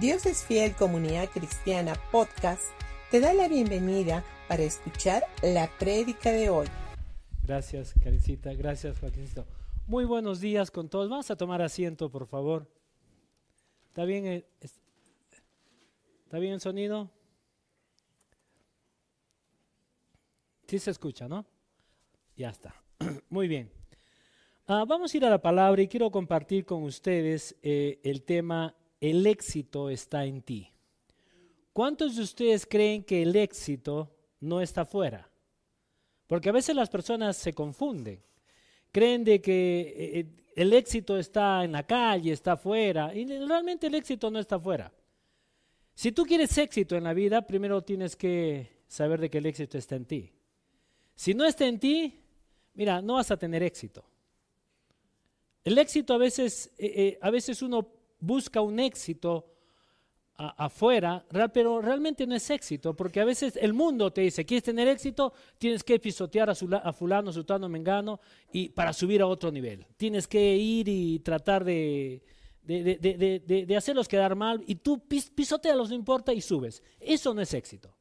Dios es Fiel Comunidad Cristiana Podcast te da la bienvenida para escuchar la prédica de hoy. Gracias, Karencita. Gracias, Joaquincito. Muy buenos días con todos. Vamos a tomar asiento, por favor. ¿Está bien el, ¿está bien el sonido? Sí se escucha, ¿no? Ya está. Muy bien. Ah, vamos a ir a la palabra y quiero compartir con ustedes eh, el tema El éxito está en ti. ¿Cuántos de ustedes creen que el éxito no está fuera? Porque a veces las personas se confunden. Creen de que eh, eh, el éxito está en la calle, está afuera, y realmente el éxito no está afuera. Si tú quieres éxito en la vida, primero tienes que saber de que el éxito está en ti. Si no está en ti, mira, no vas a tener éxito. El éxito a veces, eh, a veces uno busca un éxito afuera, pero realmente no es éxito, porque a veces el mundo te dice, ¿quieres tener éxito? Tienes que pisotear a, a fulano, sultano, mengano, y para subir a otro nivel. Tienes que ir y tratar de, de, hacerlos quedar mal, y tú pis, pisotealos, no importa, y subes. Eso no es éxito.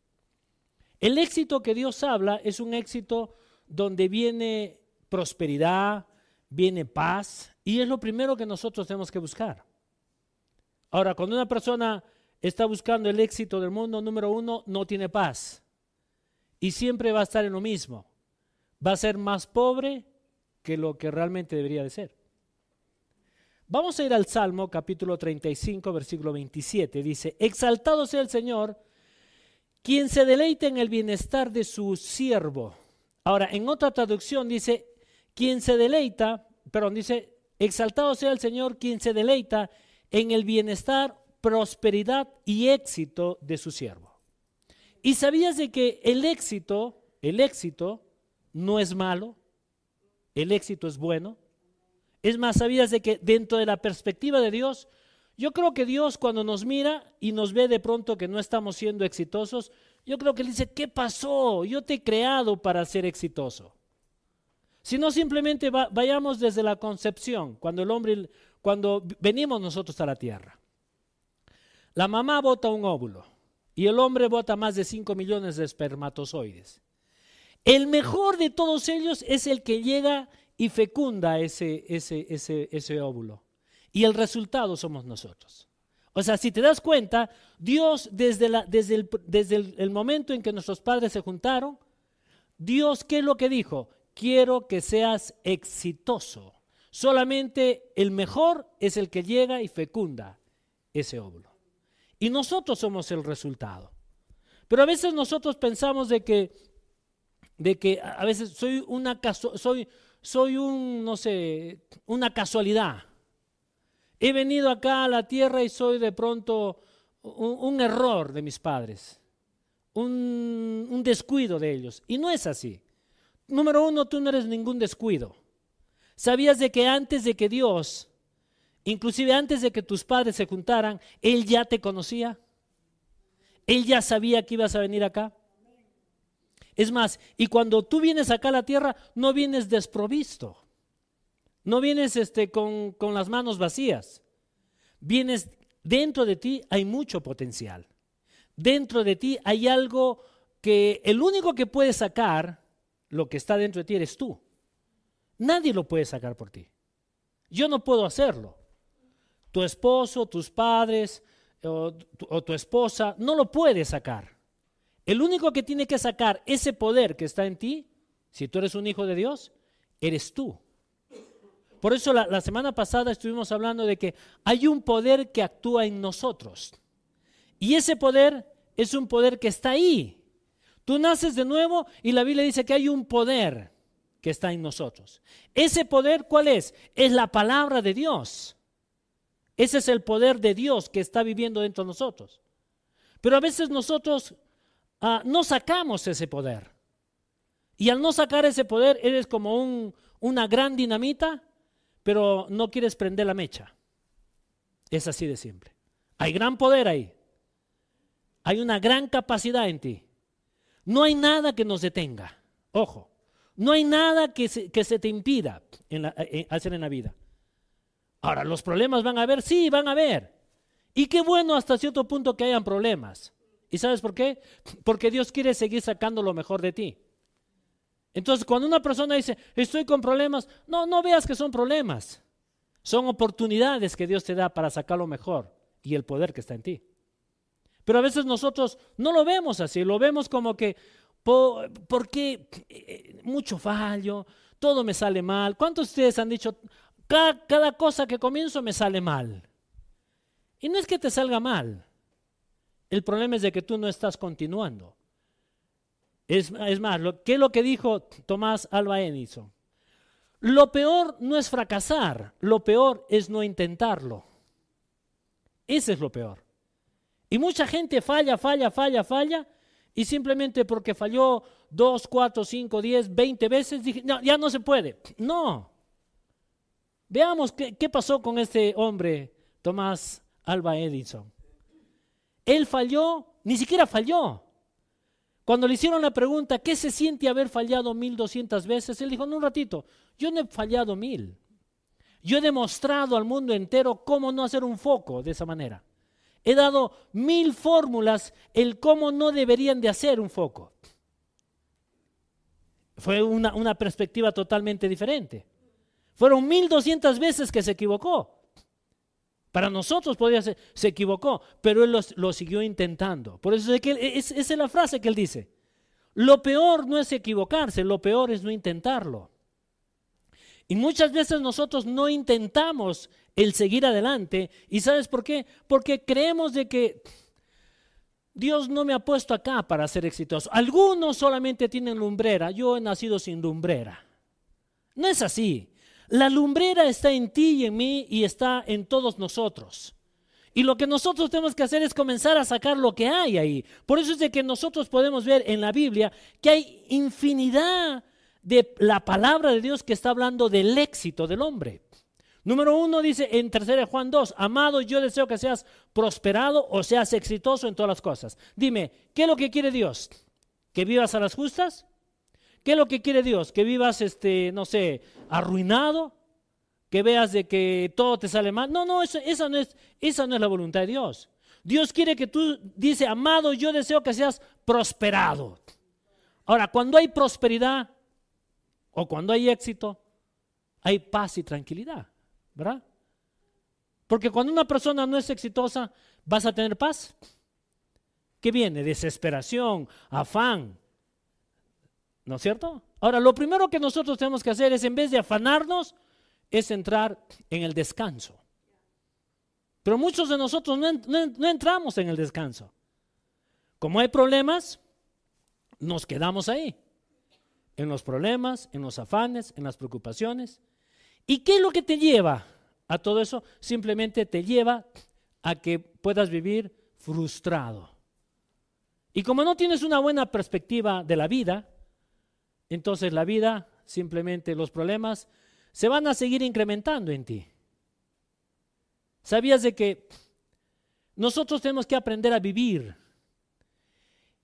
El éxito que Dios habla es un éxito donde viene prosperidad, viene paz, y es lo primero que nosotros tenemos que buscar. Ahora, cuando una persona está buscando el éxito del mundo, número uno, no tiene paz. Y siempre va a estar en lo mismo. Va a ser más pobre que lo que realmente debería de ser. Vamos a ir al Salmo capítulo 35, versículo 27. Dice, exaltado sea el Señor quien se deleita en el bienestar de su siervo. Ahora, en otra traducción dice, quien se deleita, perdón, dice, exaltado sea el Señor, quien se deleita en el bienestar, prosperidad y éxito de su siervo. ¿Y sabías de que el éxito, el éxito no es malo? El éxito es bueno. Es más, ¿sabías de que dentro de la perspectiva de Dios, yo creo que Dios cuando nos mira y nos ve de pronto que no estamos siendo exitosos, yo creo que Él dice, ¿qué pasó? Yo te he creado para ser exitoso. Si no, simplemente vayamos desde la concepción, cuando el hombre, cuando venimos nosotros a la tierra. La mamá bota un óvulo y el hombre bota más de 5 millones de espermatozoides. El mejor de todos ellos es el que llega y fecunda ese, ese, ese, ese óvulo y el resultado somos nosotros. O sea, si te das cuenta, Dios desde, la, desde, el, desde el, momento en que nuestros padres se juntaron, Dios, ¿qué es lo que dijo? Quiero que seas exitoso. Solamente el mejor es el que llega y fecunda ese óvulo. Y nosotros somos el resultado. Pero a veces nosotros pensamos de que, de que a veces soy una soy, soy un, no sé, una casualidad. He venido acá a la tierra y soy de pronto un, error de mis padres, un, un descuido de ellos. Y no es así. Número uno, tú no eres ningún descuido. ¿Sabías de que antes de que Dios, inclusive antes de que tus padres se juntaran, Él ya te conocía? Él ya sabía que ibas a venir acá. Es más, y cuando tú vienes acá a la tierra, no vienes desprovisto. No vienes este, con, con las manos vacías. Vienes, dentro de ti hay mucho potencial. Dentro de ti hay algo que el único que puede sacar lo que está dentro de ti eres tú. Nadie lo puede sacar por ti. Yo no puedo hacerlo. Tu esposo, tus padres o tu, o tu esposa no lo puede sacar. El único que tiene que sacar ese poder que está en ti, si tú eres un hijo de Dios, eres tú. Por eso la, semana pasada estuvimos hablando de que hay un poder que actúa en nosotros. Y ese poder es un poder que está ahí. Tú naces de nuevo y la Biblia dice que hay un poder que está en nosotros. Ese poder, ¿cuál es? Es la palabra de Dios. Ese es el poder de Dios que está viviendo dentro de nosotros. Pero a veces nosotros ah, no sacamos ese poder. Y al no sacar ese poder, eres como un, una gran dinamita pero no quieres prender la mecha. Es así de simple. Hay gran poder ahí. Hay una gran capacidad en ti. No hay nada que nos detenga. Ojo, no hay nada que se, que se te impida en hacer en la vida. Ahora, ¿los problemas van a haber? Sí, van a haber. Y qué bueno hasta cierto punto que hayan problemas. ¿Y sabes por qué? Porque Dios quiere seguir sacando lo mejor de ti. Entonces, cuando una persona dice, estoy con problemas, no, no veas que son problemas. Son oportunidades que Dios te da para sacar lo mejor y el poder que está en ti. Pero a veces nosotros no lo vemos así, lo vemos como que, porque eh, mucho fallo, todo me sale mal. ¿Cuántos de ustedes han dicho, cada, cada cosa que comienzo me sale mal? Y no es que te salga mal, el problema es de que tú no estás continuando. Es, más, ¿qué es lo que dijo Tomás Alba Edison? Lo peor no es fracasar, lo peor es no intentarlo. Ese es lo peor. Y mucha gente falla, falla, falla, falla, y simplemente porque falló dos, cuatro, cinco, diez, veinte veces, dije, ya no se puede. No. Veamos qué, qué pasó con este hombre, Tomás Alba Edison. Él falló, ni siquiera falló. Cuando le hicieron la pregunta, ¿qué se siente haber fallado mil doscientas veces? Él dijo, no, un ratito, yo no he fallado mil. Yo he demostrado al mundo entero cómo no hacer un foco de esa manera. He dado mil fórmulas el cómo no deberían de hacer un foco. Fue una, una perspectiva totalmente diferente. Fueron mil doscientas veces que se equivocó. Para nosotros podría ser, se equivocó, pero él lo, siguió intentando. Por eso es que esa es la frase que él dice. Lo peor no es equivocarse, lo peor es no intentarlo. Y muchas veces nosotros no intentamos el seguir adelante. ¿Y sabes por qué? Porque creemos de que Dios no me ha puesto acá para ser exitoso. Algunos solamente tienen lumbrera, yo he nacido sin lumbrera. No es así. La lumbrera está en ti y en mí y está en todos nosotros. Y lo que nosotros tenemos que hacer es comenzar a sacar lo que hay ahí. Por eso es de que nosotros podemos ver en la Biblia que hay infinidad de la palabra de Dios que está hablando del éxito del hombre. Número uno dice en 3 Juan 2, amado, yo deseo que seas prosperado o seas exitoso en todas las cosas. Dime, ¿qué es lo que quiere Dios? ¿Que vivas a las justas? ¿Qué es lo que quiere Dios? Que vivas, este, no sé, arruinado, que veas de que todo te sale mal. No, no, esa, no es, esa no es la voluntad de Dios. Dios quiere que tú, dice, amado, yo deseo que seas prosperado. Ahora, cuando hay prosperidad o cuando hay éxito, hay paz y tranquilidad, ¿verdad? Porque cuando una persona no es exitosa, vas a tener paz. ¿Qué viene? Desesperación, afán, ¿No es cierto? Ahora, lo primero que nosotros tenemos que hacer es, en vez de afanarnos, es entrar en el descanso. Pero muchos de nosotros no, entramos en el descanso. Como hay problemas, nos quedamos ahí. En los problemas, en los afanes, en las preocupaciones. ¿Y qué es lo que te lleva a todo eso? Simplemente te lleva a que puedas vivir frustrado. Y como no tienes una buena perspectiva de la vida, entonces la vida, simplemente los problemas, se van a seguir incrementando en ti. ¿Sabías de que nosotros tenemos que aprender a vivir?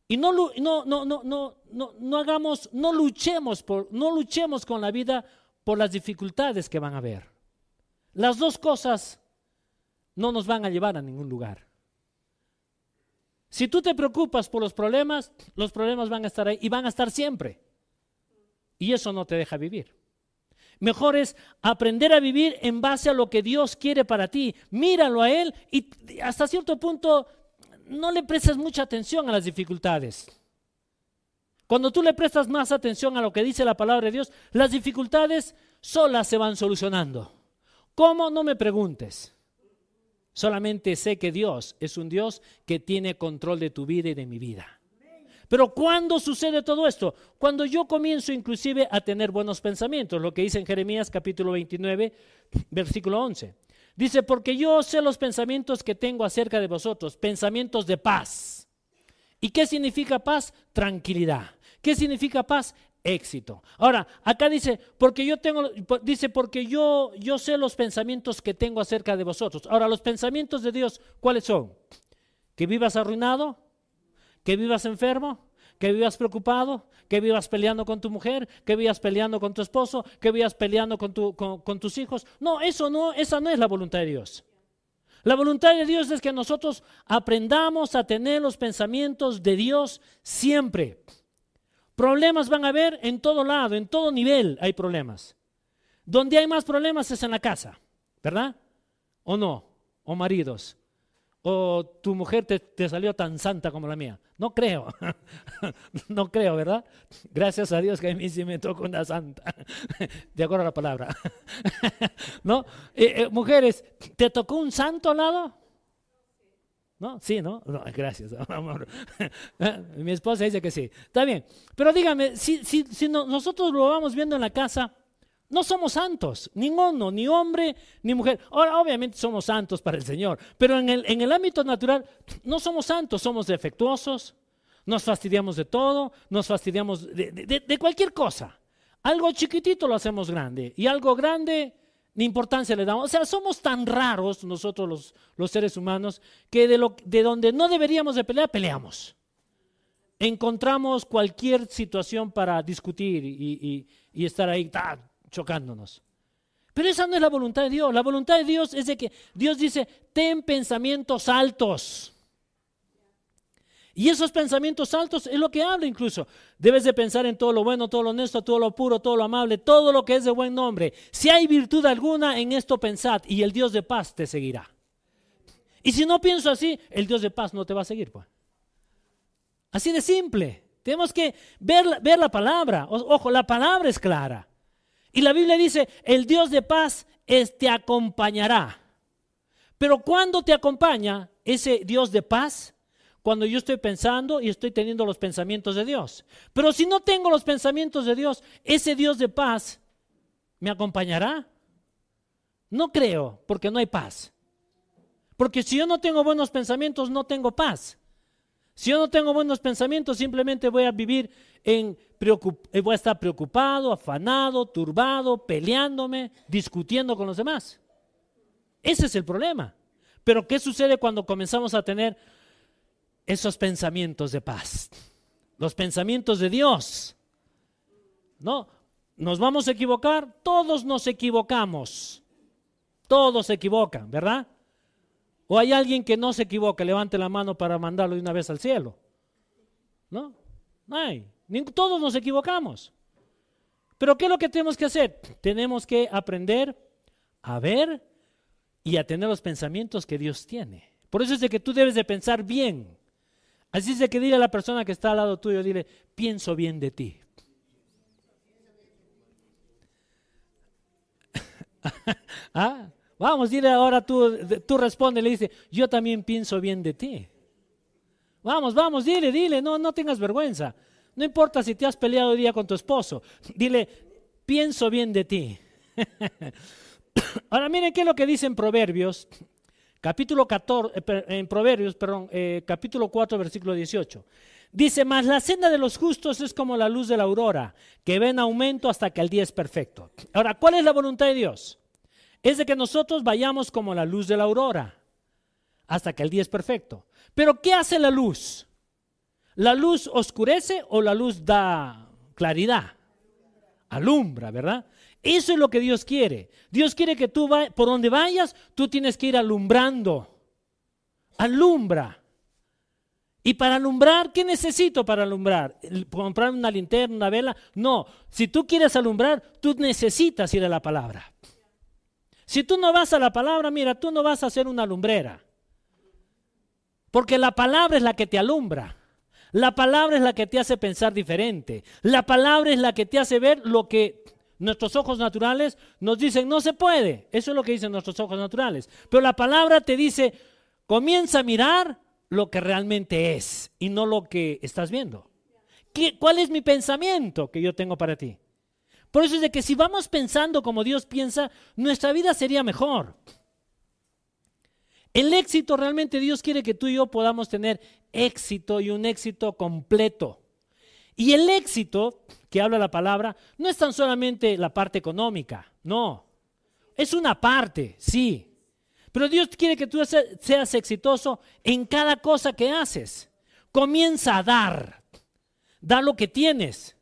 Y no, no, no, no, no, no, no hagamos, no luchemos, por, no luchemos con la vida por las dificultades que van a haber. Las dos cosas no nos van a llevar a ningún lugar. Si tú te preocupas por los problemas, los problemas van a estar ahí y van a estar siempre. Y eso no te deja vivir. Mejor es aprender a vivir en base a lo que Dios quiere para ti. Míralo a Él y hasta cierto punto no le prestes mucha atención a las dificultades. Cuando tú le prestas más atención a lo que dice la palabra de Dios, las dificultades solas se van solucionando. ¿Cómo? No me preguntes. Solamente sé que Dios es un Dios que tiene control de tu vida y de mi vida. Pero ¿cuándo sucede todo esto? Cuando yo comienzo inclusive a tener buenos pensamientos, lo que dice en Jeremías capítulo 29, versículo 11. Dice, porque yo sé los pensamientos que tengo acerca de vosotros, pensamientos de paz. ¿Y qué significa paz? Tranquilidad. ¿Qué significa paz? Éxito. Ahora, acá dice, porque yo tengo, dice, porque yo, yo sé los pensamientos que tengo acerca de vosotros. Ahora, los pensamientos de Dios, ¿cuáles son? ¿Que vivas arruinado? que vivas enfermo, que vivas preocupado, que vivas peleando con tu mujer, que vivas peleando con tu esposo, que vivas peleando con, tus hijos. No, eso no, esa no es la voluntad de Dios. La voluntad de Dios es que nosotros aprendamos a tener los pensamientos de Dios siempre. Problemas van a haber en todo lado, en todo nivel hay problemas. Donde hay más problemas es en la casa, ¿verdad? ¿O no? ¿O maridos? ¿O tu mujer te, salió tan santa como la mía? No creo, no creo, ¿verdad? Gracias a Dios que a mí sí me tocó una santa, de acuerdo a la palabra. ¿No? Eh, eh, mujeres, ¿te tocó un santo al lado? ¿No? Sí, ¿no? gracias, amor. Mi esposa dice que sí. Está bien. Pero dígame, si, si, si nosotros lo vamos viendo en la casa, no somos santos, ninguno, ni hombre ni mujer. Ahora, obviamente somos santos para el Señor, pero en el, en el ámbito natural no somos santos, somos defectuosos, nos fastidiamos de todo, nos fastidiamos de, cualquier cosa. Algo chiquitito lo hacemos grande y algo grande ni importancia le damos. O sea, somos tan raros nosotros los, los seres humanos que de, lo, de donde no deberíamos de pelear, peleamos. Encontramos cualquier situación para discutir y, y estar ahí chocándonos. Pero esa no es la voluntad de Dios. La voluntad de Dios es de que Dios dice, ten pensamientos altos. Y esos pensamientos altos es lo que habla incluso. Debes de pensar en todo lo bueno, todo lo honesto, todo lo puro, todo lo amable, todo lo que es de buen nombre. Si hay virtud alguna en esto pensad y el Dios de paz te seguirá. Y si no pienso así, el Dios de paz no te va a seguir. Pues. Así de simple. Tenemos que ver, ver la palabra. Ojo, la palabra es clara. Y la Biblia dice, el Dios de paz te acompañará. Pero cuando te acompaña ese Dios de paz? Cuando yo estoy pensando y estoy teniendo los pensamientos de Dios. Pero si no tengo los pensamientos de Dios, ese Dios de paz me acompañará. No creo, porque no hay paz. Porque si yo no tengo buenos pensamientos, no tengo paz. Si yo no tengo buenos pensamientos, simplemente voy a vivir en eh, voy a estar preocupado, afanado, turbado, peleándome, discutiendo con los demás. Ese es el problema. Pero ¿qué sucede cuando comenzamos a tener esos pensamientos de paz? Los pensamientos de Dios. ¿No? ¿Nos vamos a equivocar? Todos nos equivocamos. Todos se equivocan, ¿verdad? ¿O hay alguien que no se equivoca? Levante la mano para mandarlo de una vez al cielo. ¿No? No hay. Todos nos equivocamos. Pero ¿qué es lo que tenemos que hacer? Tenemos que aprender a ver y a tener los pensamientos que Dios tiene. Por eso es de que tú debes de pensar bien. Así es que dile a la persona que está al lado tuyo, dile, pienso bien de ti. ¿Ah? Vamos, dile ahora tú, tú responde, le dice, yo también pienso bien de ti. Vamos, vamos, dile, dile, no, no tengas vergüenza. No importa si te has peleado hoy día con tu esposo, dile, pienso bien de ti. Ahora miren qué es lo que dice en Proverbios, capítulo 14, eh, en Proverbios, perdón, eh, capítulo 4, versículo 18. Dice, mas la senda de los justos es como la luz de la aurora, que ve en aumento hasta que el día es perfecto. Ahora, ¿cuál es la voluntad de Dios? es de que nosotros vayamos como la luz de la aurora hasta que el día es perfecto. Pero ¿qué hace la luz? ¿La luz oscurece o la luz da claridad? Alumbra, ¿verdad? Eso es lo que Dios quiere. Dios quiere que tú vayas, por donde vayas, tú tienes que ir alumbrando. Alumbra. Y para alumbrar, ¿qué necesito para alumbrar? ¿Comprar una linterna, una vela? No, si tú quieres alumbrar, tú necesitas ir a la palabra. Si tú no vas a la palabra, mira, tú no vas a ser una lumbrera. Porque la palabra es la que te alumbra. La palabra es la que te hace pensar diferente. La palabra es la que te hace ver lo que nuestros ojos naturales nos dicen no se puede. Eso es lo que dicen nuestros ojos naturales. Pero la palabra te dice, comienza a mirar lo que realmente es y no lo que estás viendo. ¿Qué, ¿Cuál es mi pensamiento que yo tengo para ti? Por eso es de que si vamos pensando como Dios piensa, nuestra vida sería mejor. El éxito realmente Dios quiere que tú y yo podamos tener éxito y un éxito completo. Y el éxito que habla la palabra no es tan solamente la parte económica, no. Es una parte, sí. Pero Dios quiere que tú seas exitoso en cada cosa que haces. Comienza a dar. Da lo que tienes.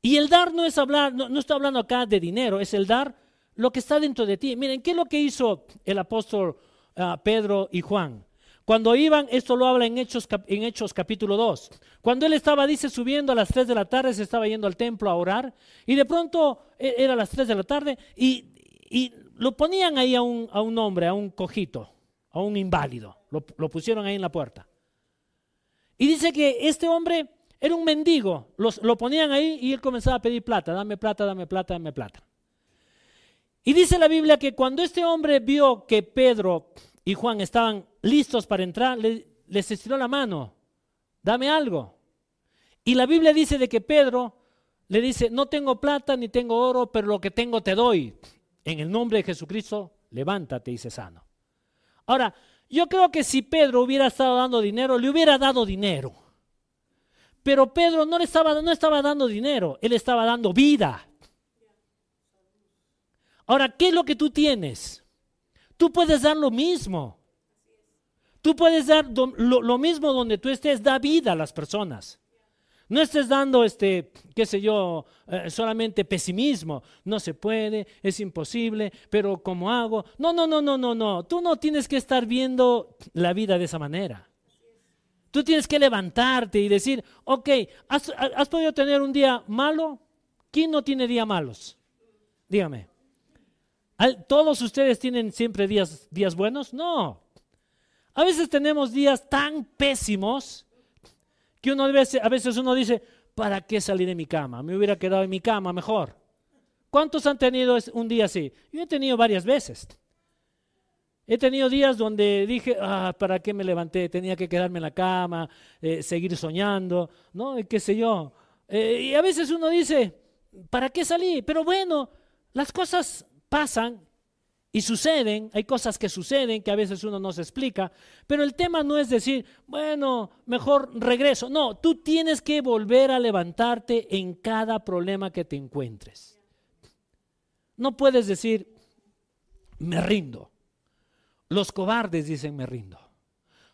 Y el dar no es hablar, no, estoy hablando acá de dinero, es el dar lo que está dentro de ti. Miren, ¿qué es lo que hizo el apóstol ah, Pedro y Juan. Cuando iban, esto lo habla en Hechos, en Hechos capítulo 2. Cuando él estaba, dice, subiendo a las 3 de la tarde, se estaba yendo al templo a orar, y de pronto e, era las 3 de la tarde, y, lo ponían ahí a un, a un, hombre, a un cojito, a un inválido, lo, lo pusieron ahí en la puerta. Y dice que este hombre era un mendigo, Los, lo ponían ahí y él comenzaba a pedir plata, dame plata, dame plata, dame plata. Y dice la Biblia que cuando este hombre vio que Pedro y Juan estaban listos para entrar, les estiró la mano, dame algo. Y la Biblia dice de que Pedro le dice, no tengo plata ni tengo oro, pero lo que tengo te doy. En el nombre de Jesucristo, levántate y se sano. Ahora, yo creo que si Pedro hubiera estado dando dinero, le hubiera dado dinero. Pero Pedro no, le estaba, no estaba dando dinero, él estaba dando vida. Ahora, ¿qué es lo que tú tienes? Tú puedes dar lo mismo. Tú puedes dar lo, mismo donde tú estés, da vida a las personas. No estés dando, este, qué sé yo, eh, solamente pesimismo. No se puede, es imposible, pero ¿cómo hago? No, no, no, no, no, no. Tú no tienes que estar viendo la vida de esa manera. Tú tienes que levantarte y decir, ok, ¿has, has podido tener un día malo? ¿Quién no tiene días malos? Dígame. ¿Todos ustedes tienen siempre días, días buenos? No. A veces tenemos días tan pésimos que uno uno dice, ¿para qué salir de mi cama? Me hubiera quedado en mi cama mejor. ¿Cuántos han tenido un día así? Yo he tenido varias veces. He tenido días donde dije, ah, ¿para qué me levanté? Tenía que quedarme en la cama, eh, seguir soñando, ¿no? ¿Qué sé yo? Eh, y a veces uno dice, ¿para qué salí? Pero bueno, las cosas pasan y suceden, hay cosas que suceden que a veces uno no se explica, pero el tema no es decir, bueno, mejor regreso. No, tú tienes que volver a levantarte en cada problema que te encuentres. No puedes decir, me rindo. Los cobardes dicen, me rindo.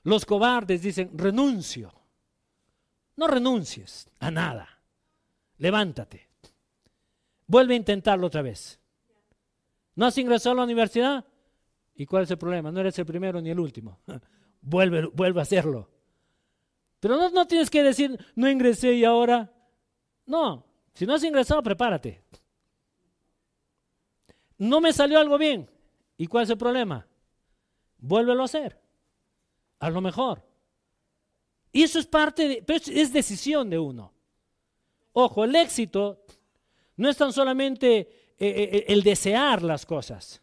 Los cobardes dicen, renuncio. No renuncies a nada. Levántate. Vuelve a intentarlo otra vez. ¿No has ingresado a la universidad? ¿Y cuál es el problema? No eres el primero ni el último. vuelve, vuelve a hacerlo. Pero no, no tienes que decir, no ingresé y ahora. No, si no has ingresado, prepárate. No me salió algo bien. ¿Y cuál es el problema? Vuélvelo a hacer. A lo mejor. Y eso es parte de, pero es decisión de uno. Ojo, el éxito no es tan solamente eh, eh, eh, el desear las cosas.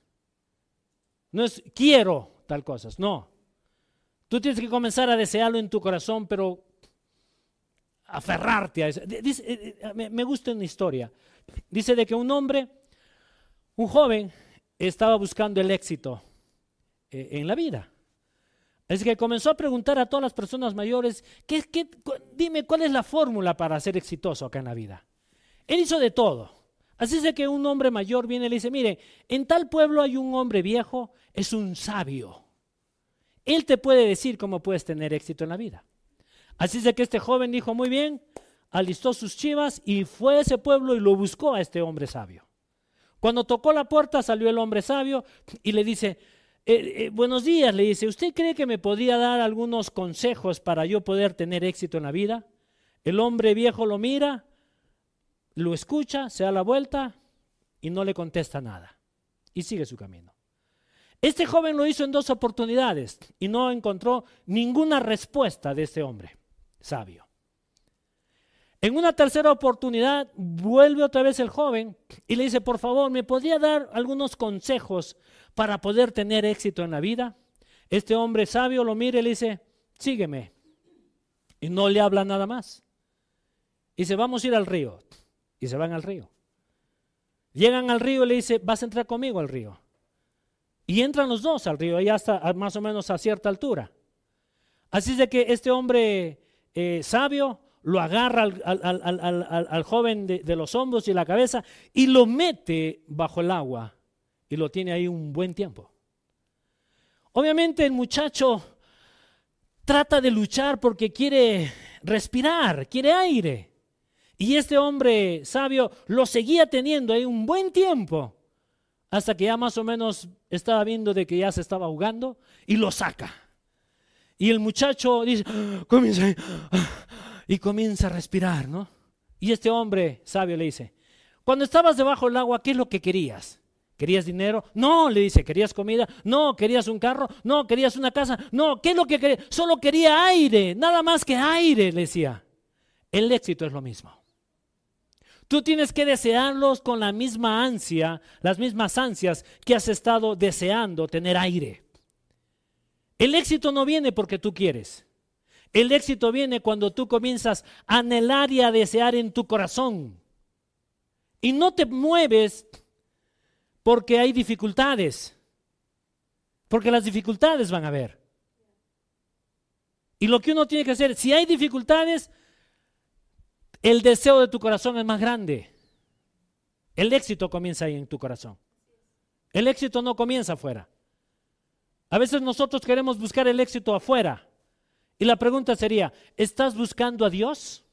No es quiero tal cosas, no. Tú tienes que comenzar a desearlo en tu corazón, pero aferrarte a eso. me gusta una historia. Dice de que un hombre, un joven, estaba buscando el éxito en la vida. Es que comenzó a preguntar a todas las personas mayores, ¿qué, qué, dime cuál es la fórmula para ser exitoso acá en la vida. Él hizo de todo. Así es que un hombre mayor viene y le dice, mire, en tal pueblo hay un hombre viejo, es un sabio. Él te puede decir cómo puedes tener éxito en la vida. Así es que este joven dijo, muy bien, alistó sus chivas y fue a ese pueblo y lo buscó a este hombre sabio. Cuando tocó la puerta salió el hombre sabio y le dice, eh, eh, buenos días, le dice, ¿usted cree que me podría dar algunos consejos para yo poder tener éxito en la vida? El hombre viejo lo mira, lo escucha, se da la vuelta y no le contesta nada. Y sigue su camino. Este joven lo hizo en dos oportunidades y no encontró ninguna respuesta de este hombre sabio. En una tercera oportunidad vuelve otra vez el joven y le dice, por favor, ¿me podría dar algunos consejos para poder tener éxito en la vida? Este hombre sabio lo mira y le dice, sígueme. Y no le habla nada más. Y dice, vamos a ir al río y se van al río. Llegan al río y le dice, vas a entrar conmigo al río. Y entran los dos al río, ya hasta más o menos a cierta altura. Así es de que este hombre eh, sabio lo agarra al, joven de, de, los hombros y la cabeza y lo mete bajo el agua y lo tiene ahí un buen tiempo. Obviamente el muchacho trata de luchar porque quiere respirar, quiere aire. Y este hombre sabio lo seguía teniendo ahí un buen tiempo hasta que ya más o menos estaba viendo de que ya se estaba ahogando y lo saca. Y el muchacho dice, ah, comienza ah", y comienza a respirar, ¿no? Y este hombre sabio le dice, cuando estabas debajo del agua, ¿qué es lo que querías? ¿Querías dinero? No, le dice, ¿querías comida? No, ¿querías un carro? No, ¿querías una casa? No, ¿qué es lo que quería? Solo quería aire, nada más que aire, le decía. El éxito es lo mismo. Tú tienes que desearlos con la misma ansia, las mismas ansias que has estado deseando tener aire. El éxito no viene porque tú quieres. El éxito viene cuando tú comienzas a anhelar y a desear en tu corazón. Y no te mueves porque hay dificultades. Porque las dificultades van a haber. Y lo que uno tiene que hacer, si hay dificultades, el deseo de tu corazón es más grande. El éxito comienza ahí en tu corazón. El éxito no comienza afuera. A veces nosotros queremos buscar el éxito afuera. Y la pregunta sería, ¿estás buscando a Dios?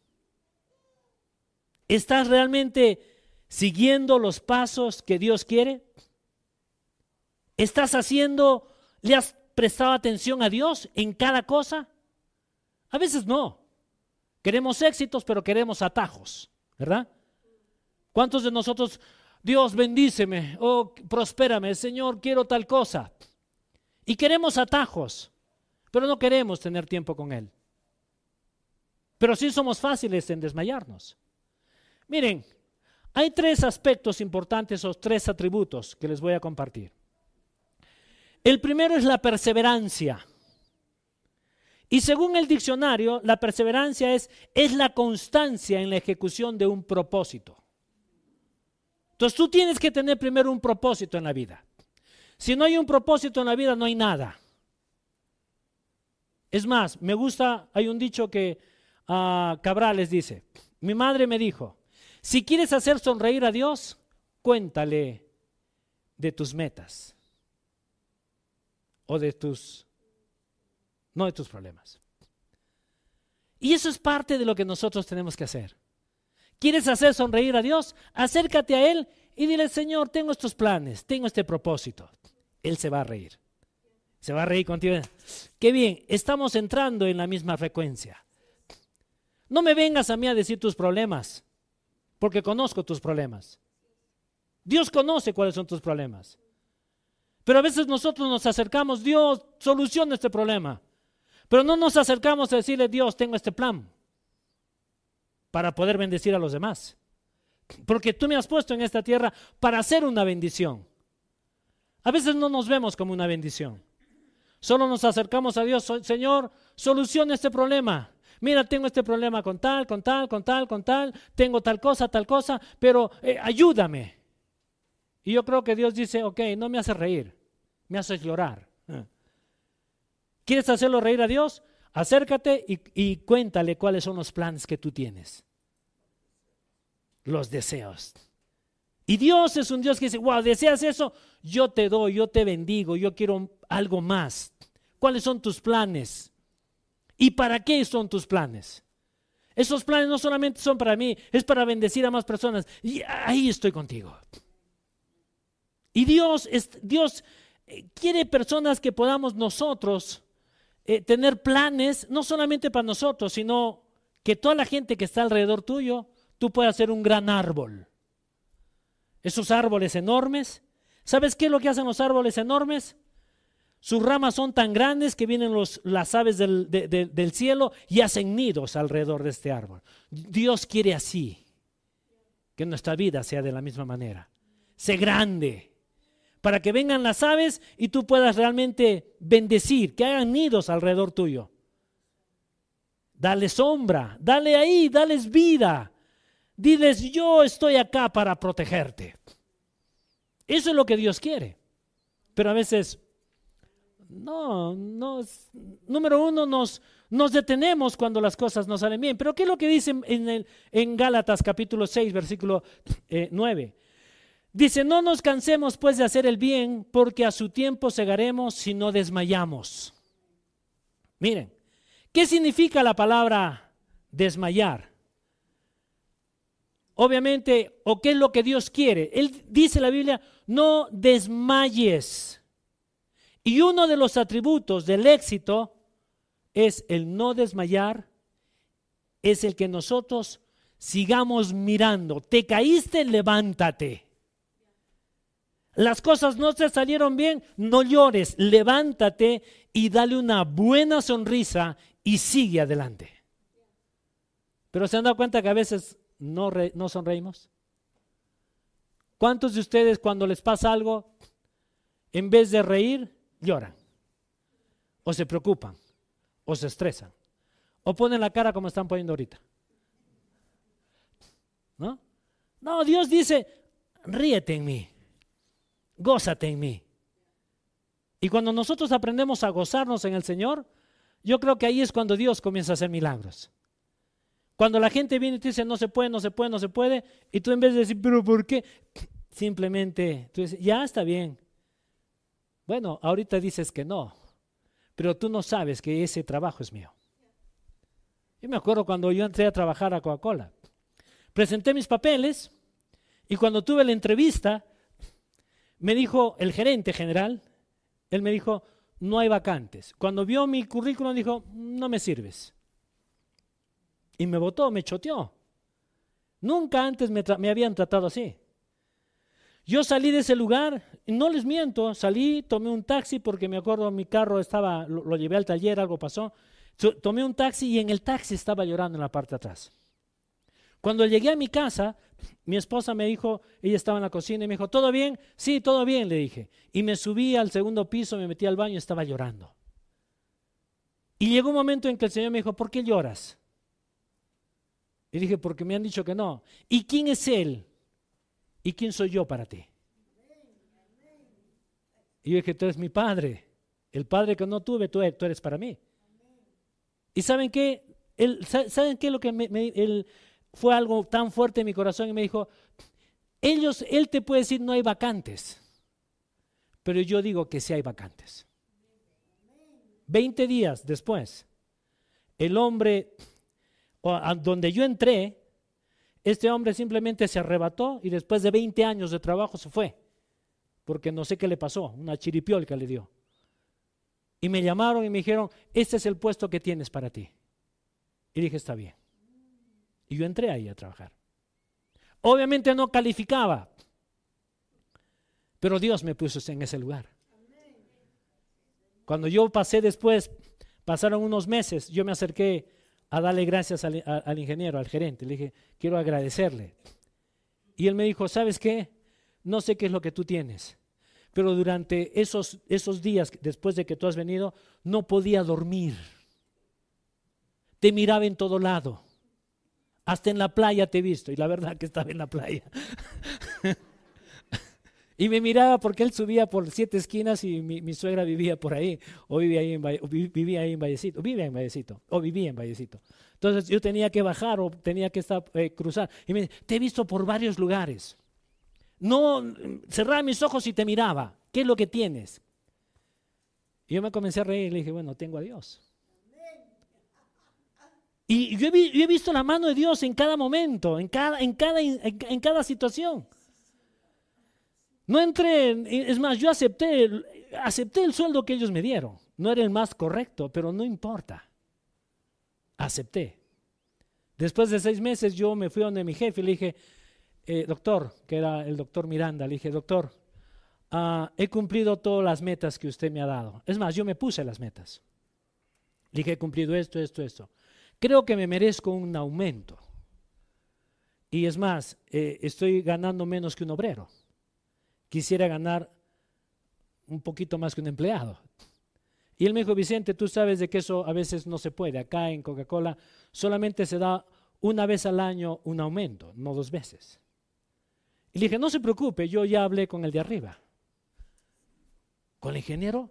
¿Estás realmente siguiendo los pasos que Dios quiere? ¿Estás haciendo, le has prestado atención a Dios en cada cosa? A veces no. Queremos éxitos, pero queremos atajos, ¿verdad? ¿Cuántos de nosotros, Dios bendíceme, oh, prospérame, Señor, quiero tal cosa? Y queremos atajos, pero no queremos tener tiempo con Él. Pero sí somos fáciles en desmayarnos. Miren, hay tres aspectos importantes o tres atributos que les voy a compartir. El primero es la perseverancia. Y según el diccionario, la perseverancia es, es la constancia en la ejecución de un propósito. Entonces tú tienes que tener primero un propósito en la vida. Si no hay un propósito en la vida, no hay nada. Es más, me gusta, hay un dicho que uh, Cabrales dice, mi madre me dijo, si quieres hacer sonreír a Dios, cuéntale de tus metas o de tus no de tus problemas. Y eso es parte de lo que nosotros tenemos que hacer. ¿Quieres hacer sonreír a Dios? Acércate a Él y dile, Señor, tengo estos planes, tengo este propósito. Él se va a reír. Se va a reír contigo. Qué bien, estamos entrando en la misma frecuencia. No me vengas a mí a decir tus problemas, porque conozco tus problemas. Dios conoce cuáles son tus problemas. Pero a veces nosotros nos acercamos, Dios, soluciona este problema. Pero no nos acercamos a decirle, Dios, tengo este plan para poder bendecir a los demás. Porque tú me has puesto en esta tierra para hacer una bendición. A veces no nos vemos como una bendición. Solo nos acercamos a Dios, Señor, soluciona este problema. Mira, tengo este problema con tal, con tal, con tal, con tal, tengo tal cosa, tal cosa, pero eh, ayúdame. Y yo creo que Dios dice, ok, no me hace reír, me hace llorar. ¿Quieres hacerlo reír a Dios? Acércate y, cuéntale cuáles son los planes que tú tienes. Los deseos. Y Dios es un Dios que dice, wow, deseas eso, yo te doy, yo te bendigo, yo quiero algo más. ¿Cuáles son tus planes? ¿Y para qué son tus planes? Esos planes no solamente son para mí, es para bendecir a más personas. Y ahí estoy contigo. Y Dios, Dios eh, quiere personas que podamos nosotros eh, tener planes, no solamente para nosotros, sino que toda la gente que está alrededor tuyo, tú puedas ser un gran árbol. Esos árboles enormes, ¿sabes qué es lo que hacen los árboles enormes? Sus ramas son tan grandes que vienen las aves del, del cielo y hacen nidos alrededor de este árbol. Dios quiere así, que nuestra vida sea de la misma manera. Sé grande, para que vengan las aves y tú puedas realmente bendecir, que hagan nidos alrededor tuyo. Dale sombra, dale ahí, dales vida. Diles, yo estoy acá para protegerte. Eso es lo que Dios quiere. Pero a veces, no, no, número uno, nos, nos detenemos cuando las cosas no salen bien. Pero ¿qué es lo que dice en, el, en Gálatas capítulo 6, versículo 9? Dice, no nos cansemos pues de hacer el bien, porque a su tiempo segaremos si no desmayamos. Miren, ¿qué significa la palabra desmayar? obviamente, o qué es lo que Dios quiere. Él dice la Biblia, no desmayes. Y uno de los atributos del éxito es el no desmayar, es el que nosotros sigamos mirando. Te caíste, levántate. Las cosas no te salieron bien, no llores, levántate y dale una buena sonrisa y sigue adelante. Pero se han dado cuenta que a veces no, no sonreímos. ¿Cuántos de ustedes cuando les pasa algo, en vez de reír, lloran? O se preocupan, o se estresan, o ponen la cara como están poniendo ahorita. ¿No? No, Dios dice, ríete en mí, gózate en mí. Y cuando nosotros aprendemos a gozarnos en el Señor, yo creo que ahí es cuando Dios comienza a hacer milagros. Cuando la gente viene y te dice, no se puede, no se puede, no se puede, y tú en vez de decir, pero ¿por qué? Simplemente tú dices, ya está bien. Bueno, ahorita dices que no, pero tú no sabes que ese trabajo es mío. Yo me acuerdo cuando yo entré a trabajar a Coca-Cola. Presenté mis papeles y cuando tuve la entrevista, me dijo el gerente general, él me dijo, no hay vacantes. Cuando vio mi currículum dijo, no me sirves. Y me votó, me choteó. Nunca antes me, habían tratado así. Yo salí de ese lugar, no les miento, salí, tomé un taxi porque me acuerdo mi carro estaba, lo, llevé al taller, algo pasó. Tomé un taxi y en el taxi estaba llorando en la parte de atrás. Cuando llegué a mi casa, mi esposa me dijo, ella estaba en la cocina y me dijo, ¿todo bien? Sí, todo bien, le dije. Y me subí al segundo piso, me metí al baño y estaba llorando. Y llegó un momento en que el Señor me dijo, ¿por qué lloras? Y dije, porque me han dicho que no. ¿Y quién es Él? ¿Y quién soy yo para ti? Y yo dije, tú eres mi padre. El padre que no tuve, tú eres, para mí. ¿Y saben qué? ¿Saben qué es lo que me, fue algo tan fuerte en mi corazón? Y me dijo, ellos, él te puede decir no hay vacantes. Pero yo digo que sí hay vacantes. Veinte días después, el hombre donde yo entré, este hombre simplemente se arrebató y después de 20 años de trabajo se fue, porque no sé qué le pasó, una chiripiolca le dio. Y me llamaron y me dijeron, este es el puesto que tienes para ti. Y dije, está bien. Y yo entré ahí a trabajar. Obviamente no calificaba, pero Dios me puso en ese lugar. Cuando yo pasé después, pasaron unos meses, yo me acerqué a darle gracias al, ingeniero, al gerente. Le dije, quiero agradecerle. Y él me dijo, ¿sabes qué? No sé qué es lo que tú tienes, pero durante esos, esos días después de que tú has venido, no podía dormir. Te miraba en todo lado. Hasta en la playa te he visto, y la verdad que estaba en la playa. Y me miraba porque él subía por siete esquinas y mi, suegra vivía por ahí, o vivía ahí, en, vivía ahí en Vallecito, vivía en Vallecito, o vivía en Vallecito. Entonces yo tenía que bajar o tenía que estar, eh, cruzar. Y me dice, te he visto por varios lugares. No, cerraba mis ojos y te miraba. ¿Qué es lo que tienes? Y yo me comencé a reír y le dije, bueno, tengo a Dios. Y yo he, visto la mano de Dios en cada momento, en cada, situación. No entré, es más, yo acepté, acepté el sueldo que ellos me dieron. No era el más correcto, pero no importa. Acepté. Después de seis meses yo me fui donde mi jefe y le dije, eh, doctor, que era el doctor Miranda, le dije, doctor, ah, he cumplido todas las metas que usted me ha dado. Es más, yo me puse las metas. Le dije, he cumplido esto, esto, esto. Creo que me merezco un aumento. Y es más, eh, estoy ganando menos que un obrero quisiera ganar un poquito más que un empleado. Y él me dijo, Vicente, tú sabes de que eso a veces no se puede. Acá en Coca-Cola solamente se da una vez al año un aumento, no dos veces. Y le dije, no se preocupe, yo ya hablé con el de arriba. ¿Con el ingeniero?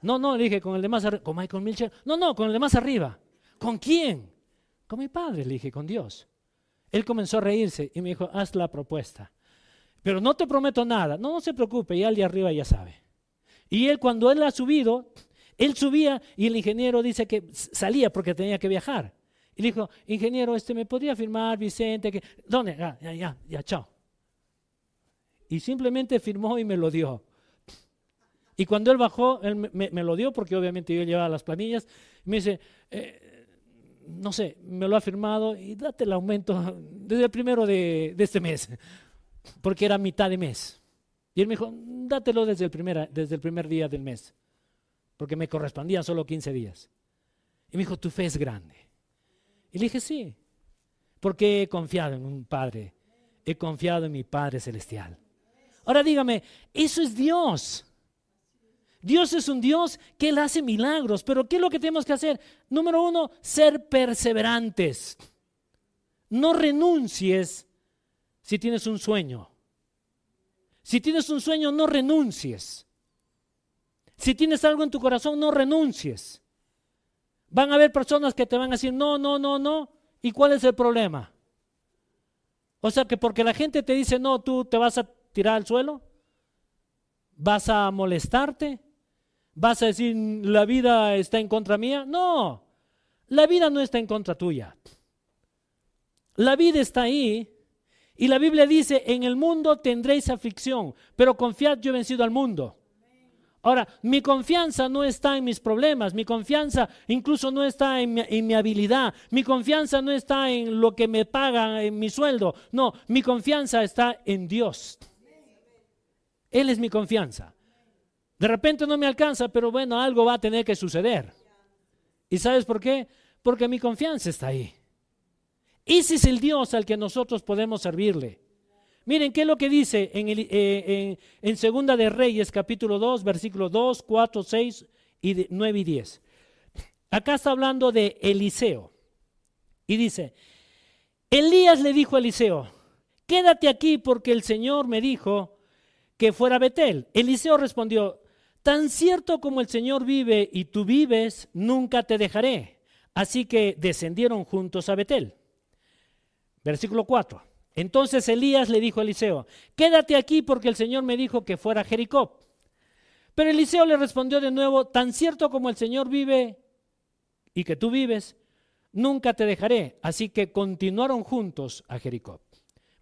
No, no, le dije, con el de más arriba, con Michael Milcher. No, no, con el de más arriba. ¿Con quién? Con mi padre, le dije, con Dios. Él comenzó a reírse y me dijo, haz la propuesta. Pero no te prometo nada. No, no se preocupe, ya el de arriba ya sabe. Y él cuando él ha subido, él subía y el ingeniero dice que salía porque tenía que viajar. Y Y dijo, ingeniero, este, ¿me podría firmar, Vicente? Que... ¿Dónde? Ya, ya, ya, ya, chao. Y simplemente firmó y me lo dio. Y cuando él bajó, él me, lo dio porque obviamente yo llevaba las planillas. me dice, eh, no sé, me lo ha firmado y date el aumento desde el primero de, este mes, porque era mitad de mes. Y él me dijo, dátelo desde el, primer, desde el primer día del mes, porque me correspondían solo 15 días. Y me dijo, tu fe es grande. Y le dije, sí, porque he confiado en un Padre, he confiado en mi Padre Celestial. Ahora dígame, eso es Dios. Dios es un Dios que Él hace milagros, pero ¿qué es lo que tenemos que hacer? Número uno, ser perseverantes. No renuncies si tienes un sueño. Si tienes un sueño, no renuncies. Si tienes algo en tu corazón, no renuncies. Van a haber personas que te van a decir, no, no, no, no. ¿Y cuál es el problema? O sea que porque la gente te dice, no, tú te vas a tirar al suelo, vas a molestarte, ¿Vas a decir, la vida está en contra mía? No, la vida no está en contra tuya. La vida está ahí. Y la Biblia dice, en el mundo tendréis aflicción, pero confiad, yo he vencido al mundo. Ahora, mi confianza no está en mis problemas, mi confianza incluso no está en mi, habilidad, mi confianza no está en lo que me pagan, en mi sueldo, no, mi confianza está en Dios. Él es mi confianza. De repente no me alcanza, pero bueno, algo va a tener que suceder. ¿Y sabes por qué? Porque mi confianza está ahí. Ese es el Dios al que nosotros podemos servirle. Miren, ¿qué es lo que dice en, eh, Segunda de Reyes, capítulo 2, versículos 2, 4, 6 y 9 y 10? Acá está hablando de Eliseo. Y dice, Elías le dijo a Eliseo, quédate aquí porque el Señor me dijo que fuera Betel. Eliseo respondió, Tan cierto como el Señor vive y tú vives, nunca te dejaré. Así que descendieron juntos a Betel. Versículo 4. Entonces Elías le dijo a Eliseo, quédate aquí porque el Señor me dijo que fuera a Jericó. Pero Eliseo le respondió de nuevo, tan cierto como el Señor vive y que tú vives, nunca te dejaré. Así que continuaron juntos a Jericó.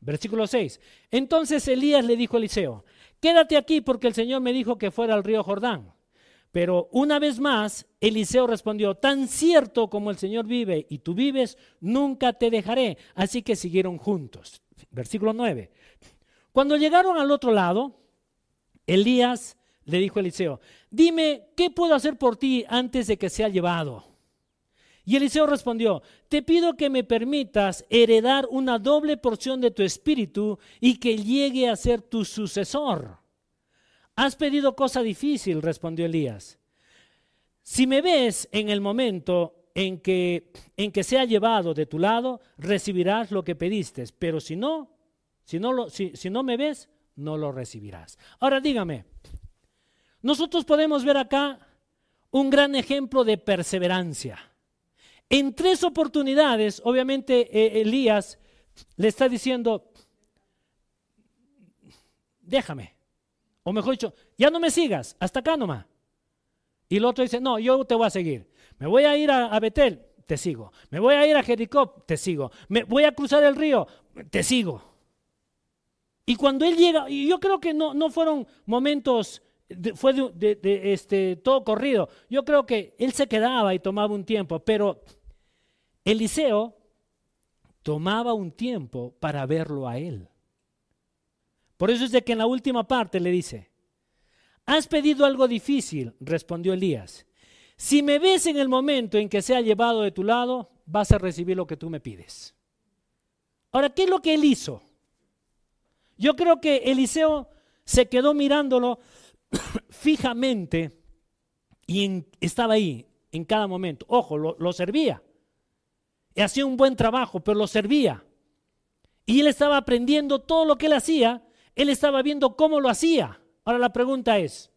Versículo 6. Entonces Elías le dijo a Eliseo, quédate aquí porque el Señor me dijo que fuera al río Jordán. Pero una vez más, Eliseo respondió, tan cierto como el Señor vive y tú vives, nunca te dejaré. Así que siguieron juntos. Versículo 9. Cuando llegaron al otro lado, Elías le dijo a Eliseo, dime, ¿qué puedo hacer por ti antes de que sea llevado? Y Eliseo respondió, te pido que me permitas heredar una doble porción de tu espíritu y que llegue a ser tu sucesor. Has pedido cosa difícil, respondió Elías. Si me ves en el momento en que, en que sea llevado de tu lado, recibirás lo que pediste, pero si no, si no, si no me ves, no lo recibirás. Ahora dígame, nosotros podemos ver acá un gran ejemplo de perseverancia. En tres oportunidades, obviamente eh, Elías le está diciendo, déjame. O mejor dicho, ya no me sigas, hasta acá nomás. Y el otro dice, no, yo te voy a seguir. Me voy a ir a, Betel, te sigo. Me voy a ir a Jericó, te sigo. Me voy a cruzar el río, te sigo. Y cuando él llega, y yo creo que no, no fueron momentos, fue de, este, todo corrido. Yo creo que él se quedaba y tomaba un tiempo, pero Eliseo tomaba un tiempo para verlo a él. Por eso es de que en la última parte le dice, has pedido algo difícil, respondió Elías. Si me ves en el momento en que sea llevado de tu lado, vas a recibir lo que tú me pides. Ahora, ¿qué es lo que él hizo? Yo creo que Eliseo se quedó mirándolo fijamente y estaba ahí en cada momento. Ojo, lo servía hacía un buen trabajo, pero lo servía. Y él estaba aprendiendo todo lo que él hacía, él estaba viendo cómo lo hacía. Ahora la pregunta es,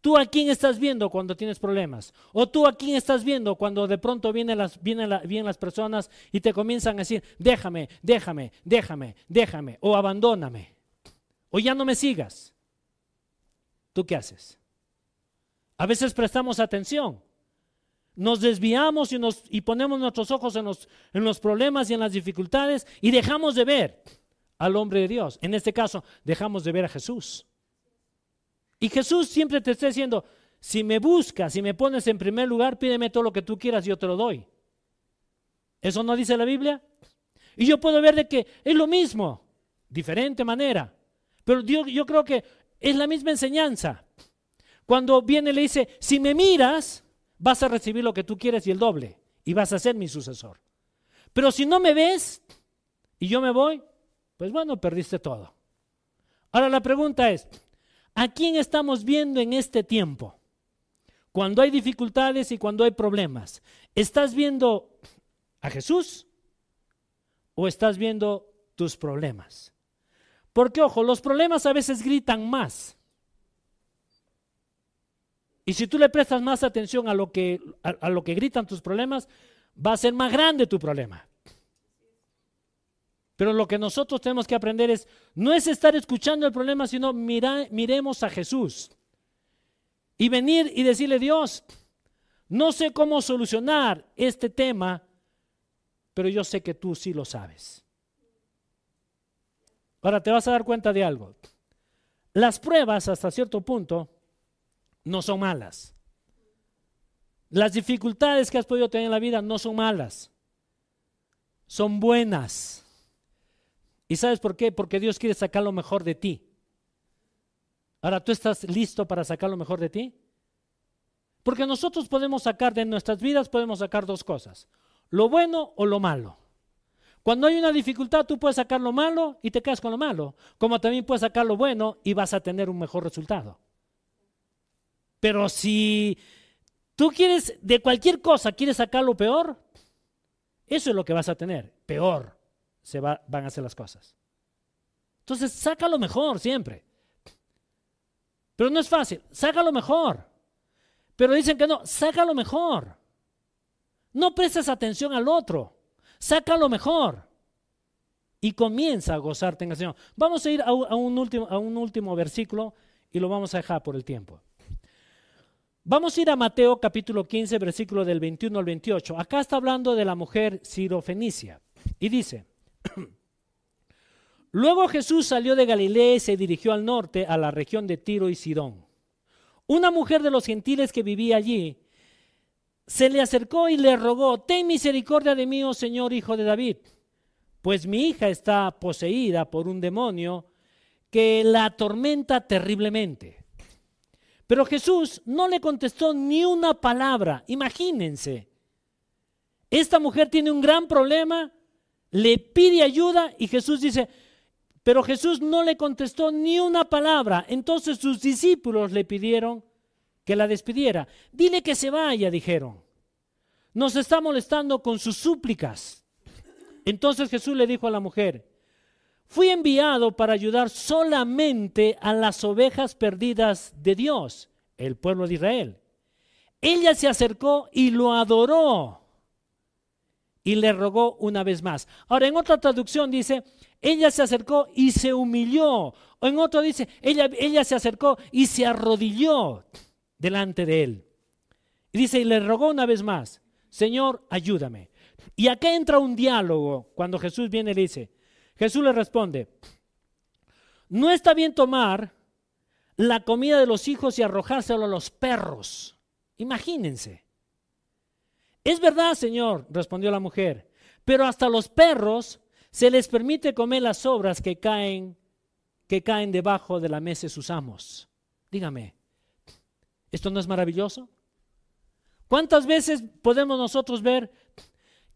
¿tú a quién estás viendo cuando tienes problemas? ¿O tú a quién estás viendo cuando de pronto vienen las, vienen las personas y te comienzan a decir, déjame, déjame, déjame, déjame, o abandóname, o ya no me sigas? ¿Tú qué haces? A veces prestamos atención. Nos desviamos y, nos, y ponemos nuestros ojos en los, en los problemas y en las dificultades y dejamos de ver al hombre de Dios. En este caso, dejamos de ver a Jesús. Y Jesús siempre te está diciendo, si me buscas, si me pones en primer lugar, pídeme todo lo que tú quieras, yo te lo doy. ¿Eso no dice la Biblia? Y yo puedo ver de que es lo mismo, diferente manera. Pero yo, yo creo que es la misma enseñanza. Cuando viene le dice, si me miras, vas a recibir lo que tú quieres y el doble, y vas a ser mi sucesor. Pero si no me ves y yo me voy, pues bueno, perdiste todo. Ahora la pregunta es, ¿a quién estamos viendo en este tiempo? Cuando hay dificultades y cuando hay problemas. ¿Estás viendo a Jesús o estás viendo tus problemas? Porque ojo, los problemas a veces gritan más. Y si tú le prestas más atención a lo que, a, lo que gritan tus problemas, va a ser más grande tu problema. Pero lo que nosotros tenemos que aprender es, no es estar escuchando el problema, sino miremos a Jesús. Y venir y decirle, Dios, no sé cómo solucionar este tema, pero yo sé que tú sí lo sabes. Ahora te vas a dar cuenta de algo. Las pruebas hasta cierto punto no son malas. Las dificultades que has podido tener en la vida no son malas, son buenas. ¿Y sabes por qué? Porque Dios quiere sacar lo mejor de ti. Ahora, ¿tú estás listo para sacar lo mejor de ti? Porque nosotros podemos sacar de nuestras vidas, podemos sacar dos cosas, lo bueno o lo malo. Cuando hay una dificultad, tú puedes sacar lo malo y te quedas con lo malo, como también puedes sacar lo bueno y vas a tener un mejor resultado. Pero si tú quieres, de cualquier cosa, quieres sacar lo peor, eso es lo que vas a tener. Peor se van a hacer las cosas. Entonces, saca lo mejor siempre. Pero no es fácil. Saca lo mejor. Pero dicen que no, saca lo mejor. No prestes atención al otro. Saca lo mejor. Y comienza a gozarte en el Señor. Vamos a ir a un, último, a un último versículo y lo vamos a dejar por el tiempo. Vamos a ir a Mateo capítulo 15, versículo del 21 al 28. Acá está hablando de la mujer sirofenicia. Y dice, Luego Jesús salió de Galilea y se dirigió al norte, a la región de Tiro y Sidón. Una mujer de los gentiles que vivía allí se le acercó y le rogó, ten misericordia de mí, oh Señor, hijo de David, pues mi hija está poseída por un demonio que la atormenta terriblemente. Pero Jesús no le contestó ni una palabra. Imagínense. Esta mujer tiene un gran problema, le pide ayuda y Jesús dice, pero Jesús no le contestó ni una palabra. Entonces sus discípulos le pidieron que la despidiera. Dile que se vaya, dijeron. Nos está molestando con sus súplicas. Entonces Jesús le dijo a la mujer, Fui enviado para ayudar solamente a las ovejas perdidas de Dios, el pueblo de Israel. Ella se acercó y lo adoró y le rogó una vez más. Ahora, en otra traducción dice, ella se acercó y se humilló. O en otro dice, ella, ella se acercó y se arrodilló delante de él. Y dice, y le rogó una vez más, Señor, ayúdame. Y acá entra un diálogo cuando Jesús viene y le dice, Jesús le responde, no está bien tomar la comida de los hijos y arrojárselo a los perros. Imagínense. Es verdad, Señor, respondió la mujer, pero hasta los perros se les permite comer las sobras que caen que caen debajo de la mesa de sus amos. Dígame, ¿esto no es maravilloso? ¿Cuántas veces podemos nosotros ver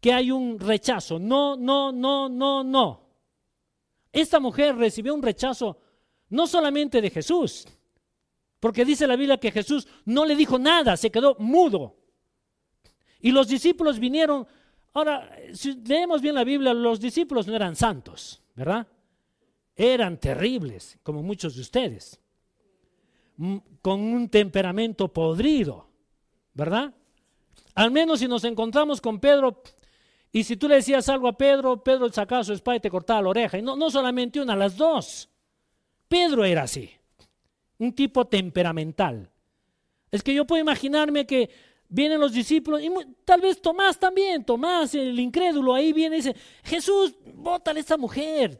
que hay un rechazo? No, no, no, no, no. Esta mujer recibió un rechazo no solamente de Jesús, porque dice la Biblia que Jesús no le dijo nada, se quedó mudo. Y los discípulos vinieron, ahora, si leemos bien la Biblia, los discípulos no eran santos, ¿verdad? Eran terribles, como muchos de ustedes, con un temperamento podrido, ¿verdad? Al menos si nos encontramos con Pedro, y si tú le decías algo a Pedro, Pedro sacaba su espada y te cortaba la oreja. Y no, no solamente una, las dos. Pedro era así, un tipo temperamental. Es que yo puedo imaginarme que vienen los discípulos, y tal vez Tomás también, Tomás, el incrédulo, ahí viene y dice, Jesús, bótale a esta mujer.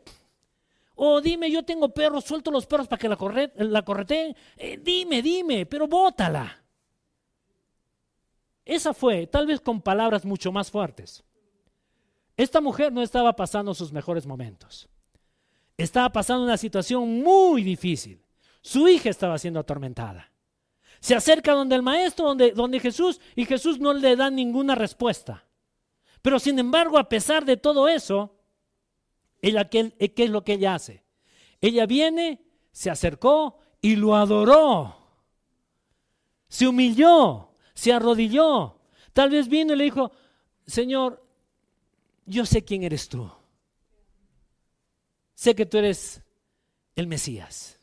O dime, yo tengo perros, suelto los perros para que la, corre, la correteen. Eh, dime, dime, pero bótala. Esa fue, tal vez con palabras mucho más fuertes. Esta mujer no estaba pasando sus mejores momentos. Estaba pasando una situación muy difícil. Su hija estaba siendo atormentada. Se acerca donde el maestro, donde, Jesús, y Jesús no le da ninguna respuesta. Pero sin embargo, a pesar de todo eso, ella, ¿qué, ¿qué es lo que ella hace? Ella viene, se acercó y lo adoró. Se humilló, se arrodilló. Tal vez vino y le dijo, Señor, yo sé quién eres tú. Sé que tú eres el Mesías.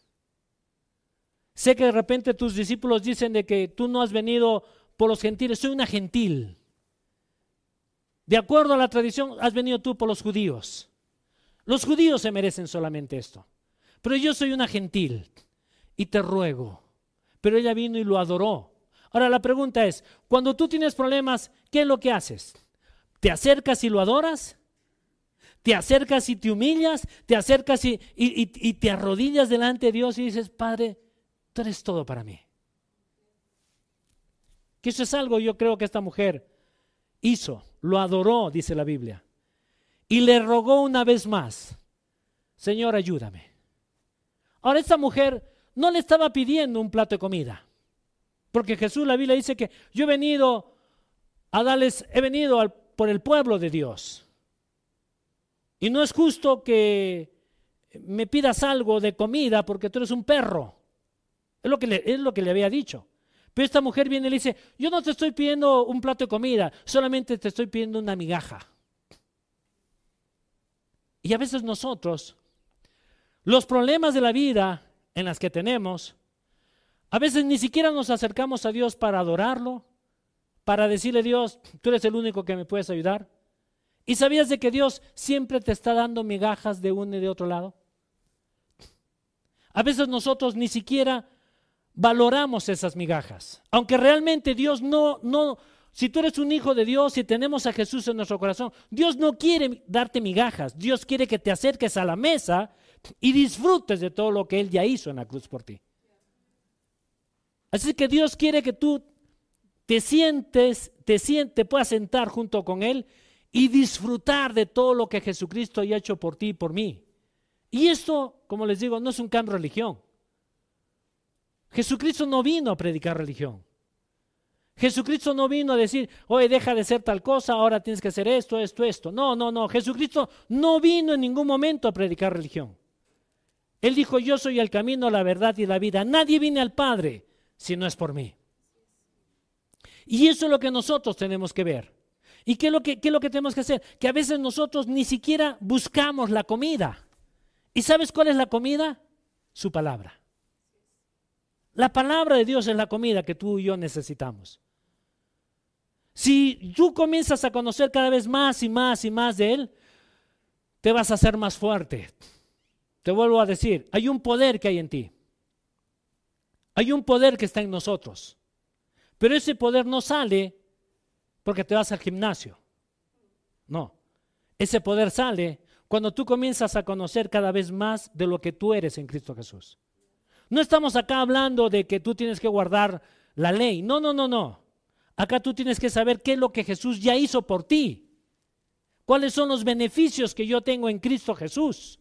Sé que de repente tus discípulos dicen de que tú no has venido por los gentiles, soy una gentil. De acuerdo a la tradición, has venido tú por los judíos. Los judíos se merecen solamente esto. Pero yo soy una gentil y te ruego. Pero ella vino y lo adoró. Ahora la pregunta es, cuando tú tienes problemas, ¿qué es lo que haces? ¿Te acercas y lo adoras? ¿Te acercas y te humillas? ¿Te acercas y, y te arrodillas delante de Dios y dices, Padre, tú eres todo para mí? Que eso es algo yo creo que esta mujer hizo, lo adoró, dice la Biblia. Y le rogó una vez más, Señor, ayúdame. Ahora esta mujer no le estaba pidiendo un plato de comida, porque Jesús, la Biblia dice que yo he venido a darles, he venido al por el pueblo de Dios. Y no es justo que me pidas algo de comida porque tú eres un perro. Es lo que le, es lo que le había dicho. Pero esta mujer viene y le dice, yo no te estoy pidiendo un plato de comida, solamente te estoy pidiendo una migaja. Y a veces nosotros, los problemas de la vida en las que tenemos, a veces ni siquiera nos acercamos a Dios para adorarlo, para decirle Dios, tú eres el único que me puedes ayudar? ¿Y sabías de que Dios siempre te está dando migajas de uno y de otro lado? A veces nosotros ni siquiera valoramos esas migajas, aunque realmente Dios no, no, si tú eres un hijo de Dios y tenemos a Jesús en nuestro corazón, Dios no quiere darte migajas, Dios quiere que te acerques a la mesa y disfrutes de todo lo que Él ya hizo en la cruz por ti. Así que Dios quiere que tú te sientes, te sientes, puedas sentar junto con Él y disfrutar de todo lo que Jesucristo ha hecho por ti y por mí. Y esto, como les digo, no es un cambio de religión. Jesucristo no vino a predicar religión. Jesucristo no vino a decir, oye, deja de ser tal cosa, ahora tienes que hacer esto, esto, esto. No, no, no. Jesucristo no vino en ningún momento a predicar religión. Él dijo, yo soy el camino, la verdad y la vida. Nadie viene al Padre si no es por mí. Y eso es lo que nosotros tenemos que ver. ¿Y qué es, lo que, es lo que tenemos que hacer? Que a veces nosotros ni siquiera buscamos la comida. ¿Y sabes cuál es la comida? Su palabra. La palabra de Dios es la comida que tú y yo necesitamos. Si tú comienzas a conocer cada vez más y más y más de Él, te vas a hacer más fuerte. Te vuelvo a decir, hay un poder que hay en ti. Hay un poder que está en nosotros. Pero ese poder no sale porque te vas al gimnasio. No. Ese poder sale cuando tú comienzas a conocer cada vez más de lo que tú eres en Cristo Jesús. No estamos acá hablando de que tú tienes que guardar la ley. No, no, no, no. Acá tú tienes que saber qué es lo que Jesús ya hizo por ti. ¿Cuáles son los beneficios que yo tengo en Cristo Jesús?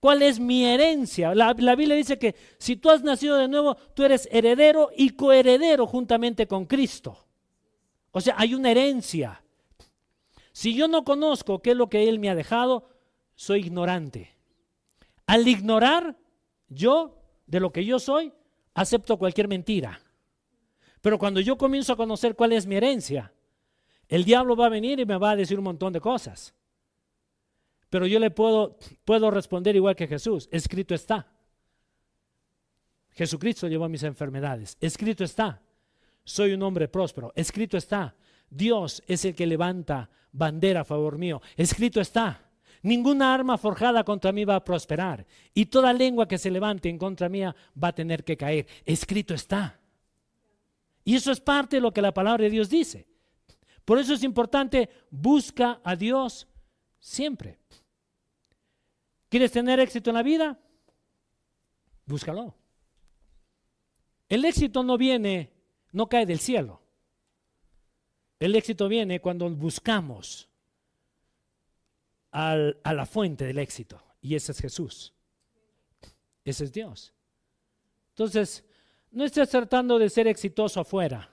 ¿Cuál es mi herencia? La, Biblia dice que si tú has nacido de nuevo, tú eres heredero y coheredero juntamente con Cristo. O sea, hay una herencia. Si yo no conozco qué es lo que Él me ha dejado, soy ignorante. Al ignorar yo de lo que yo soy, acepto cualquier mentira. Pero cuando yo comienzo a conocer cuál es mi herencia, el diablo va a venir y me va a decir un montón de cosas. Pero yo le puedo, puedo responder igual que Jesús. Escrito está. Jesucristo llevó mis enfermedades. Escrito está. Soy un hombre próspero. Escrito está. Dios es el que levanta bandera a favor mío. Escrito está. Ninguna arma forjada contra mí va a prosperar. Y toda lengua que se levante en contra mía va a tener que caer. Escrito está. Y eso es parte de lo que la palabra de Dios dice. Por eso es importante, busca a Dios siempre. ¿Quieres tener éxito en la vida? Búscalo. El éxito no viene, no cae del cielo. El éxito viene cuando buscamos a la fuente del éxito. Y ese es Jesús. Ese es Dios. Entonces, no estés tratando de ser exitoso afuera.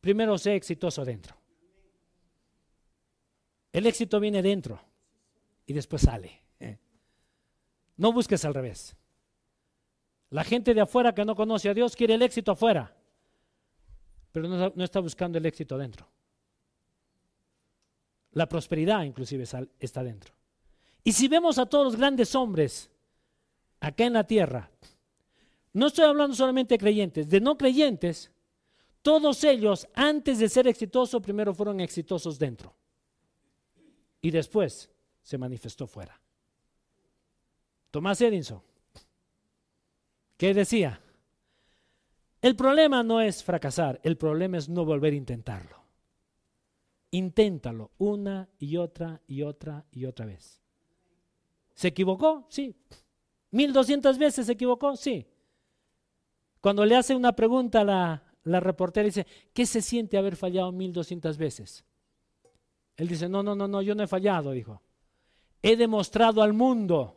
Primero sé exitoso dentro. El éxito viene dentro y después sale. ¿eh? No busques al revés. La gente de afuera que no conoce a Dios quiere el éxito afuera, pero no, está buscando el éxito dentro. La prosperidad inclusive está dentro. Y si vemos a todos los grandes hombres acá en la tierra, no estoy hablando solamente de creyentes, de no creyentes, todos ellos antes de ser exitosos primero fueron exitosos dentro y después se manifestó fuera. Tomás Edison, ¿qué decía? El problema no es fracasar, el problema es no volver a intentarlo. Inténtalo una y otra y otra y otra vez. ¿Se equivocó? Sí. ¿Mil doscientas veces se equivocó? Sí. Cuando le hace una pregunta a la, la reportera, dice, ¿qué se siente haber fallado mil doscientas veces? Él dice, no, no, no, no, yo no he fallado, dijo. He demostrado al mundo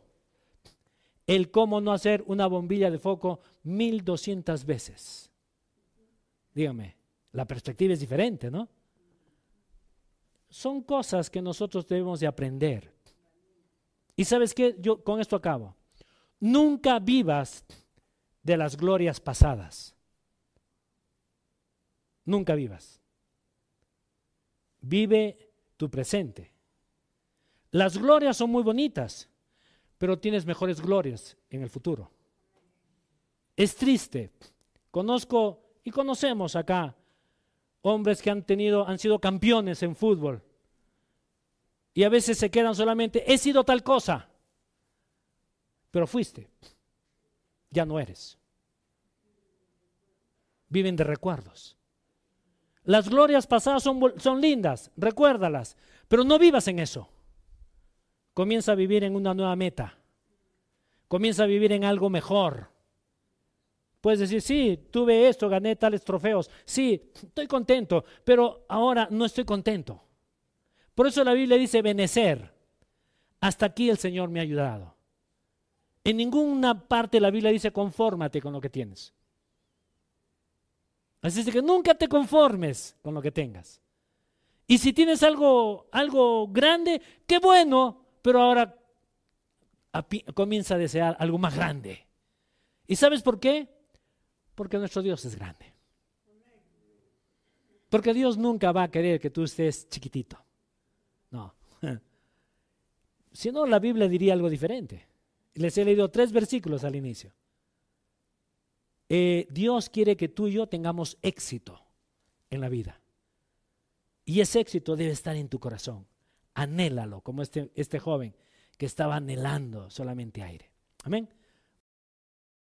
el cómo no hacer una bombilla de foco mil doscientas veces. Dígame, la perspectiva es diferente, ¿no? Son cosas que nosotros debemos de aprender. Y sabes qué, yo con esto acabo. Nunca vivas de las glorias pasadas. Nunca vivas. Vive tu presente. Las glorias son muy bonitas, pero tienes mejores glorias en el futuro. Es triste. Conozco y conocemos acá hombres que han tenido, han sido campeones en fútbol. Y a veces se quedan solamente, he sido tal cosa pero fuiste, ya no eres. Viven de recuerdos. Las glorias pasadas son, son lindas, recuérdalas, pero no vivas en eso. Comienza a vivir en una nueva meta. Comienza a vivir en algo mejor. Puedes decir, sí, tuve esto, gané tales trofeos. Sí, estoy contento, pero ahora no estoy contento. Por eso la Biblia dice, benecer. Hasta aquí el Señor me ha ayudado. En ninguna parte la Biblia dice confórmate con lo que tienes. Así es que nunca te conformes con lo que tengas. Y si tienes algo, algo grande, qué bueno, pero ahora comienza a desear algo más grande. ¿Y sabes por qué? Porque nuestro Dios es grande. Porque Dios nunca va a querer que tú estés chiquitito. No. Si no, la Biblia diría algo diferente. Les he leído tres versículos al inicio. Eh, Dios quiere que tú y yo tengamos éxito en la vida. Y ese éxito debe estar en tu corazón. Anhélalo, como este, este joven que estaba anhelando solamente aire. Amén.